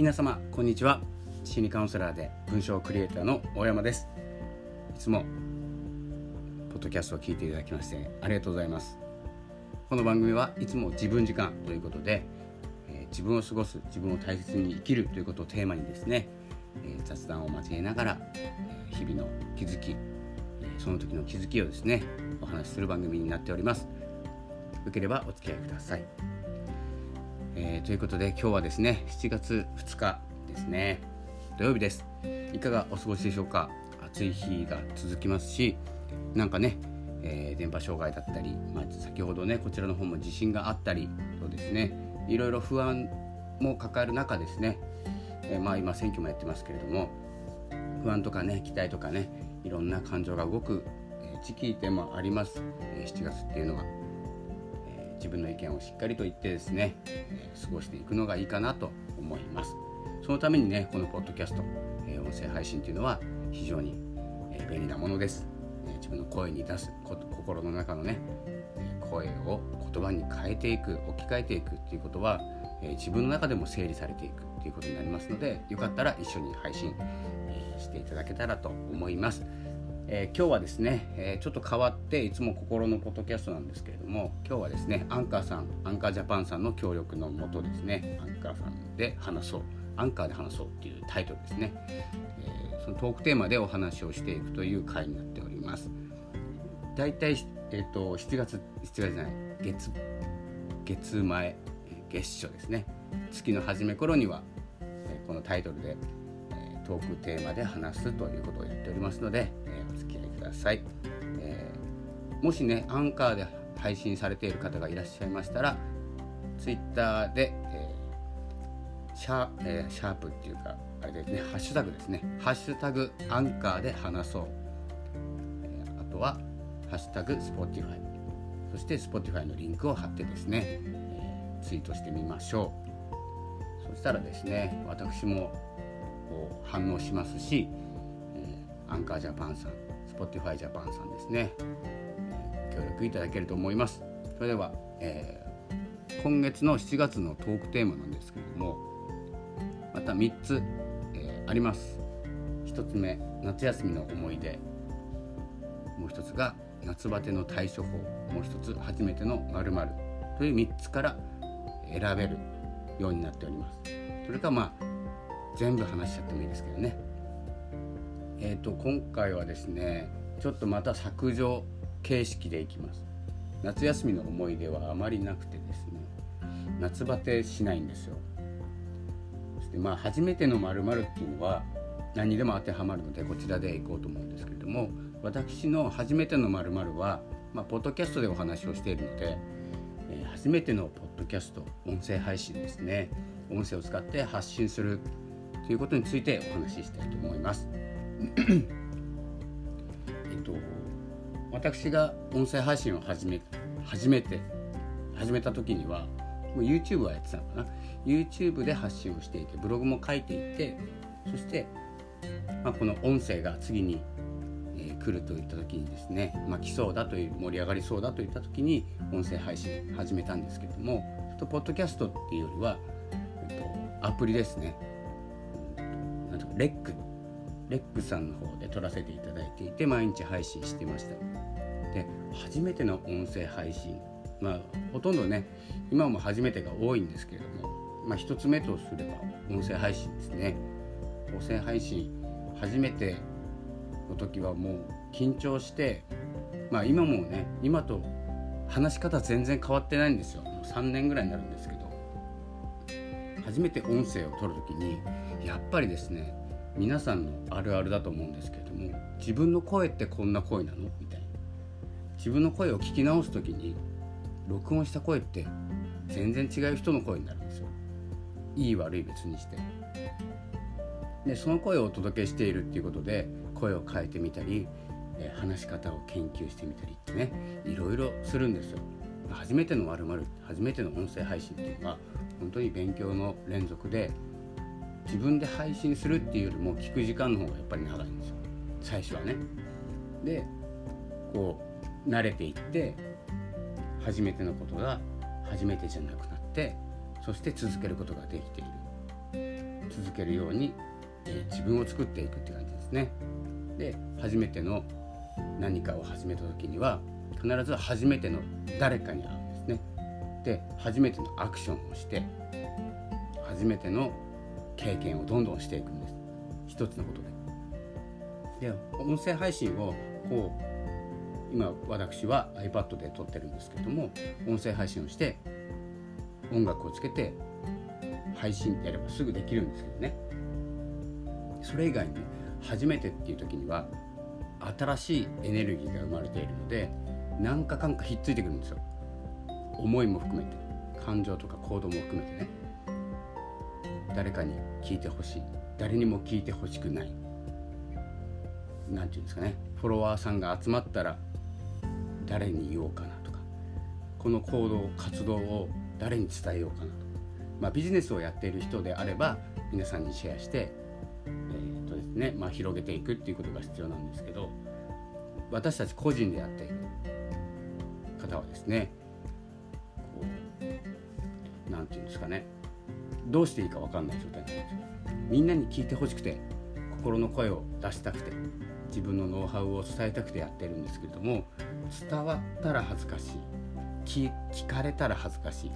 皆様こんにちは。心理カウンセラーで文章クリエイターの大山です。いつもポッドキャストを聞いていただきましてありがとうございます。この番組はいつも自分時間ということで、えー、自分を過ごす自分を大切に生きるということをテーマにですね、えー、雑談を交えながら、え、日々の気づき、えその時の気づきをですねお話しする番組になっております。よければお付き合いください。えー、ということで今日はですね7月2日ですね。土曜日です。いかがお過ごしでしょうか？暑い日が続きますしなんかね、えー、電波障害だったり、まあ、先ほどねこちらの方も地震があったりとですね。いろいろ不安も抱える中ですね、えー、まあ今選挙もやってますけれども不安とかね期待とかねいろんな感情が動く時期でもあります、え7月っていうのは。自分の意見をしっかりと言ってですね、えー、過ごしていくのがいいかなと思いますそのためにねこのポッドキャスト、えー、音声配信というのは非常に、えー、便利なものです、え自分の声に出す心の中のね声を言葉に変えていく置き換えていくっていうことは、え自分の中でも整理されていくっていうことになりますのでよかったら一緒に配信、えしていただけたらと思います。えー、今日はですね、えー、ちょっと変わっていつも心のポッドキャストなんですけれども今日はですねアンカーさんアンカージャパンさんの協力のもとですねアンカーさんで話そうアンカーで話そうっていうタイトルですね、えー、そのトークテーマでお話をしていくという回になっております。だいたい、えーと、7月7月じゃない月月前月初ですね。月の初め頃には、えこのタイトルでえトークテーマで話すということをやっておりますので、さい、えー、もしねアンカーで配信されている方がいらっしゃいましたら Twitter で、えー、シャえー、シャープっていうかあれですねハッシュタグですね。ハッシュタグアンカーで話そう、えー、あとはハッシュタグ Spotify そして Spotify のリンクを貼ってですね、えー、ツイートしてみましょう。そしたらですね私も反応しますし、えー、アンカージャパンさん Spotify ジャパンさんですね、協力いただけると思います。それでは、えー、今月の7月のトークテーマなんですけれどもまた3つ、えー、あります。1つ目夏休みの思い出。もう1つが夏バテの対処法。もう1つ初めてのまるという3つから選べるようになっております。それかまあ全部話しちゃってもいいですけどね。え、ー、と今回はですねちょっとまた削除形式でいきます。夏休みの思い出はあまりなくてですね夏バテしないんですよ。そしてまあ初めての〇〇っていうのは何にでも当てはまるのでこちらでいこうと思うんですけれども私の初めての〇〇はまあ、ポッドキャストでお話をしているので、えー、初めてのポッドキャスト音声配信ですね。音声を使って発信するということについてお話ししたいと思います。えっと私が音声配信を始め初めて始めた時にはもう YouTube はやってたのかな？YouTube で発信をしていてブログも書いていてそして、まあ、この音声が次に、えー、来るといった時にですね、まあ、来そうだという盛り上がりそうだといった時に音声配信始めたんですけどもとポッドキャストっていうよりは、えっと、アプリですね。レック。レックさんの方で撮らせていただいていて毎日配信してました。で初めての音声配信。まあほとんどね今も初めてが多いんですけれどもまあ一つ目とすれば音声配信ですね。音声配信初めての時はもう緊張してまあ今もね今と話し方全然変わってないんですよ。もう3年ぐらいになるんですけど。初めて音声を取る時にやっぱりですね皆さんのあるあるだと思うんですけれども自分の声ってこんな声なの？みたいな。自分の声を聞き直す時に録音した声って全然違う人の声になるんですよ。いい悪い別にして。でその声をお届けしているっていうことで声を変えてみたり話し方を研究してみたりってねいろいろするんですよ。初めての〇〇初めての音声配信っていうのは本当に勉強の連続で自分で配信するっていうよりも聞く時間の方がやっぱり長いんですよ最初はね。でこう慣れていって初めてのことが初めてじゃなくなってそして続けることができている続けるように、え自分を作っていくって感じですね。で初めての何かを始めた時には必ず初めての誰かに会うんですね。で初めてのアクションをして初めての経験をどんどんしていくんです。一つのことで。で音声配信をこう今私は iPad で撮ってるんですけども音声配信をして音楽をつけて配信ってやればすぐできるんですけどね。それ以外に初めてっていう時には新しいエネルギーが生まれているので何かかんかひっついてくるんですよ。思いも含めて。感情とか行動も含めてね。誰かに聞いてほしい。誰にも聞いてほしくない。何て言うんですかね。フォロワーさんが集まったら誰に言おうかなとか。この行動活動を誰に伝えようかなとか、まあ、ビジネスをやっている人であれば皆さんにシェアして、えーとですねまあ、広げていくっていうことが必要なんですけど私たち個人でやっている方はですねこう何て言うんですかね。どうしていいか分かんない状態なんですよ。みんなに聞いてほしくて心の声を出したくて自分のノウハウを伝えたくてやってるんですけれども伝わったら恥ずかしい聞かれたら恥ずかしいっ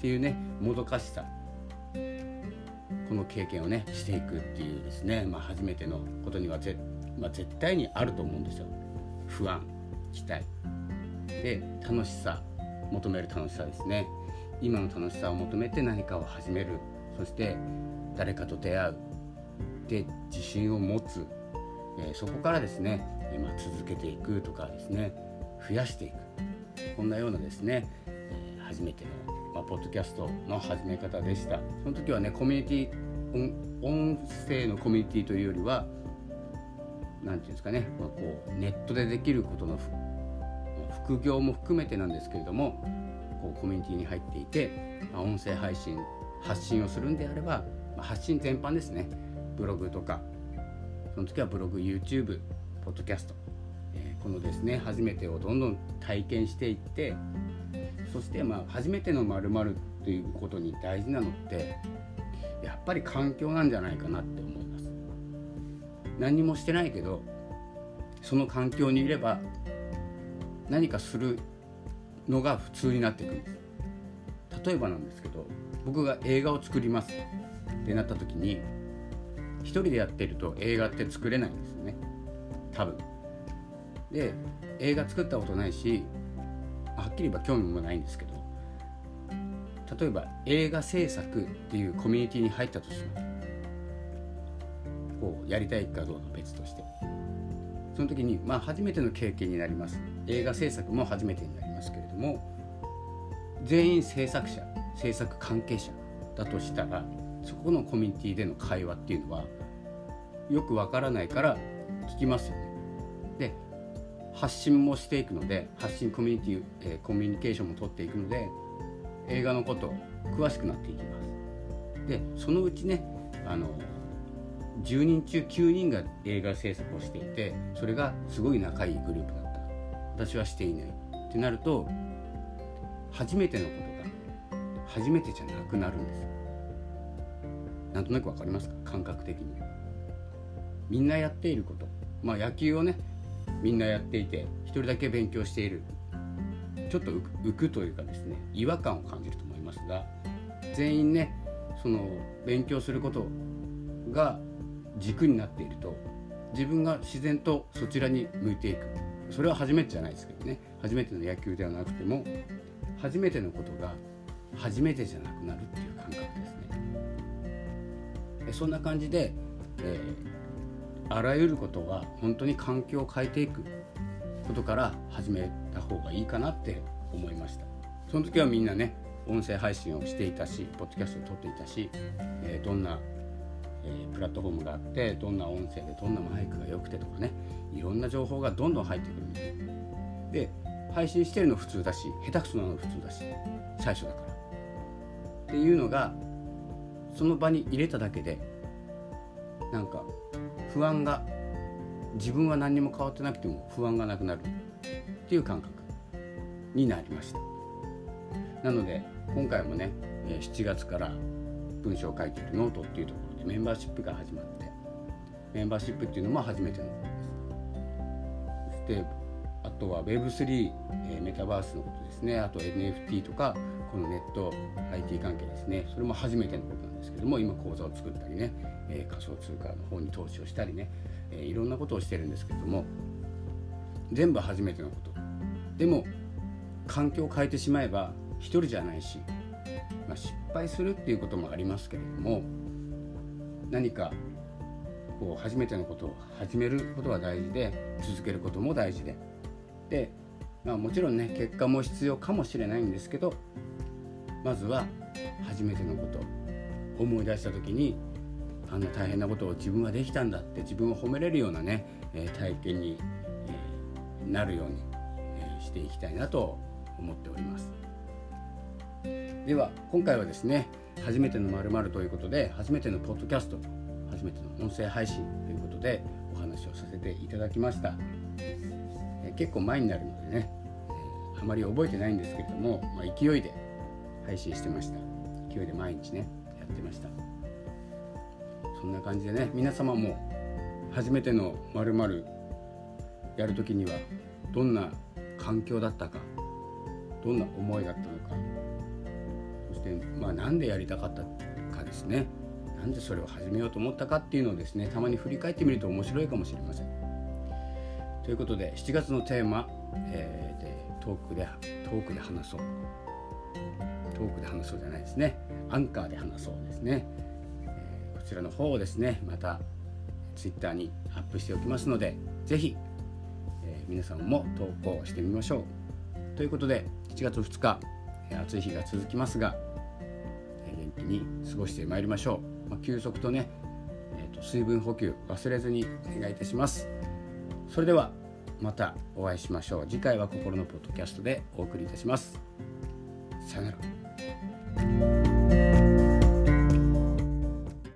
ていうねもどかしさ。この経験をねしていくっていうですね、まあ、初めてのことにはぜ、まあ、絶対にあると思うんですよ。不安期待。で楽しさ求める楽しさですね。今の楽しさを求めて何かを始める。そして誰かと出会う。で自信を持つ、えー、そこからですね、えまあ、続けていくとかですね増やしていく。こんなようなですね、えー、初めての、まあ、ポッドキャストの始め方でした。その時はねコミュニティ音声のコミュニティというよりは何て言うんですかね、まあ、こうネットでできることの副業も含めてなんですけれどもコミュニティに入っていて、まあ、音声配信発信をするんであれば、まあ、発信全般ですね。ブログとかその時はブログ YouTube ポッドキャスト、えー、このですね初めてをどんどん体験していってそしてまあ初めてのまるということに大事なのってやっぱり環境なんじゃないかなって思います。何もしてないけどその環境にいれば何かするのが普通になっていくんです例えばなんですけど僕が映画を作ります。ってなった時に一人でやってると映画って作れないんですよね。多分。で映画作ったことないしはっきり言えば興味もないんですけど例えば映画制作っていうコミュニティに入ったとしますこうやりたいかどうか別として。その時にまあ初めての経験になります。映画制作も初めてになります。けれども全員制作者制作関係者だとしたらそこのコミュニティでの会話っていうのはよくわからないから聞きますよね。で発信もしていくので発信コミュニティ、えー、コミュニケーションも取っていくので映画のこと詳しくなっていきます。でそのうちねあの10人中9人が映画制作をしていてそれがすごい仲いいグループだった私はしていないってなると初めてのことが初めてじゃなくなるんです。なんとなく分かりますか？感覚的に。みんなやっていること。まあ野球をねみんなやっていて一人だけ勉強している。ちょっと浮くというかですね違和感を感じると思いますが全員ねその勉強することが軸になっていると自分が自然とそちらに向いていく。それは初めてじゃないですけどね。初めての野球ではなくても初めてのことが初めてじゃなくなるっていう感覚ですね。そんな感じで、えー、あらゆることは本当に環境を変えていくことから始めた方がいいかなって思いました。その時はみんなね音声配信をしていたしポッドキャストを撮っていたし、えー、どんな、えー、プラットフォームがあってどんな音声でどんなマイクが良くてとかねいろんな情報がどんどん入ってくるで配信してるの普通だし下手くそなの普通だし最初だから。っていうのがその場に入れただけでなんか不安が自分は何にも変わってなくても不安がなくなる。っていう感覚。になりました。なので今回もね7月から文章を書いているノートっていうところでメンバーシップが始まってメンバーシップっていうのも初めてのであとは Web3、えー、メタバースのことですね。あと NFT とかこのネット IT 関係ですね。それも初めてのことなんですけども今講座を作ったりね、えー、仮想通貨の方に投資をしたりね、えー、いろんなことをしてるんですけども全部初めてのこと。でも環境を変えてしまえば一人じゃないし、まあ、失敗するっていうこともありますけれども何かこう初めてのことを始めることは大事で続けることも大事で。で、まあ、もちろんね結果も必要かもしれないんですけどまずは初めてのこと思い出した時にあんな大変なことを自分はできたんだって自分を褒めれるようなね、え体験に、なるように、えしていきたいなと思っております。では今回はですね初めてのまるということで初めてのポッドキャスト初めての音声配信ということでお話をさせていただきました、結構前になるのでね、あまり覚えてないんですけれども、まあ、勢いで配信してました。勢いで毎日ねやってました。そんな感じでね皆様も初めてのまるやる時にはどんな環境だったかどんな思いだったのかそしてまあなんでやりたかったかですね。なんでそれを始めようと思ったかっていうのをですねたまに振り返ってみると面白いかもしれません。ということで7月のテーマ、えー、でトークでトークで話そう。トークで話そうじゃないですね。アンカーで話そうですね、えー、こちらの方をですねまた Twitter にアップしておきますので是非、えー、皆さんも投稿してみましょう。ということで7月2日、暑い日が続きますが、元気に過ごしてまいりましょう、まあ、休息とね、えーと、水分補給忘れずにお願いいたします。それではまたお会いしましょう。次回は心のポッドキャストでお送りいたします。さよなら。thank you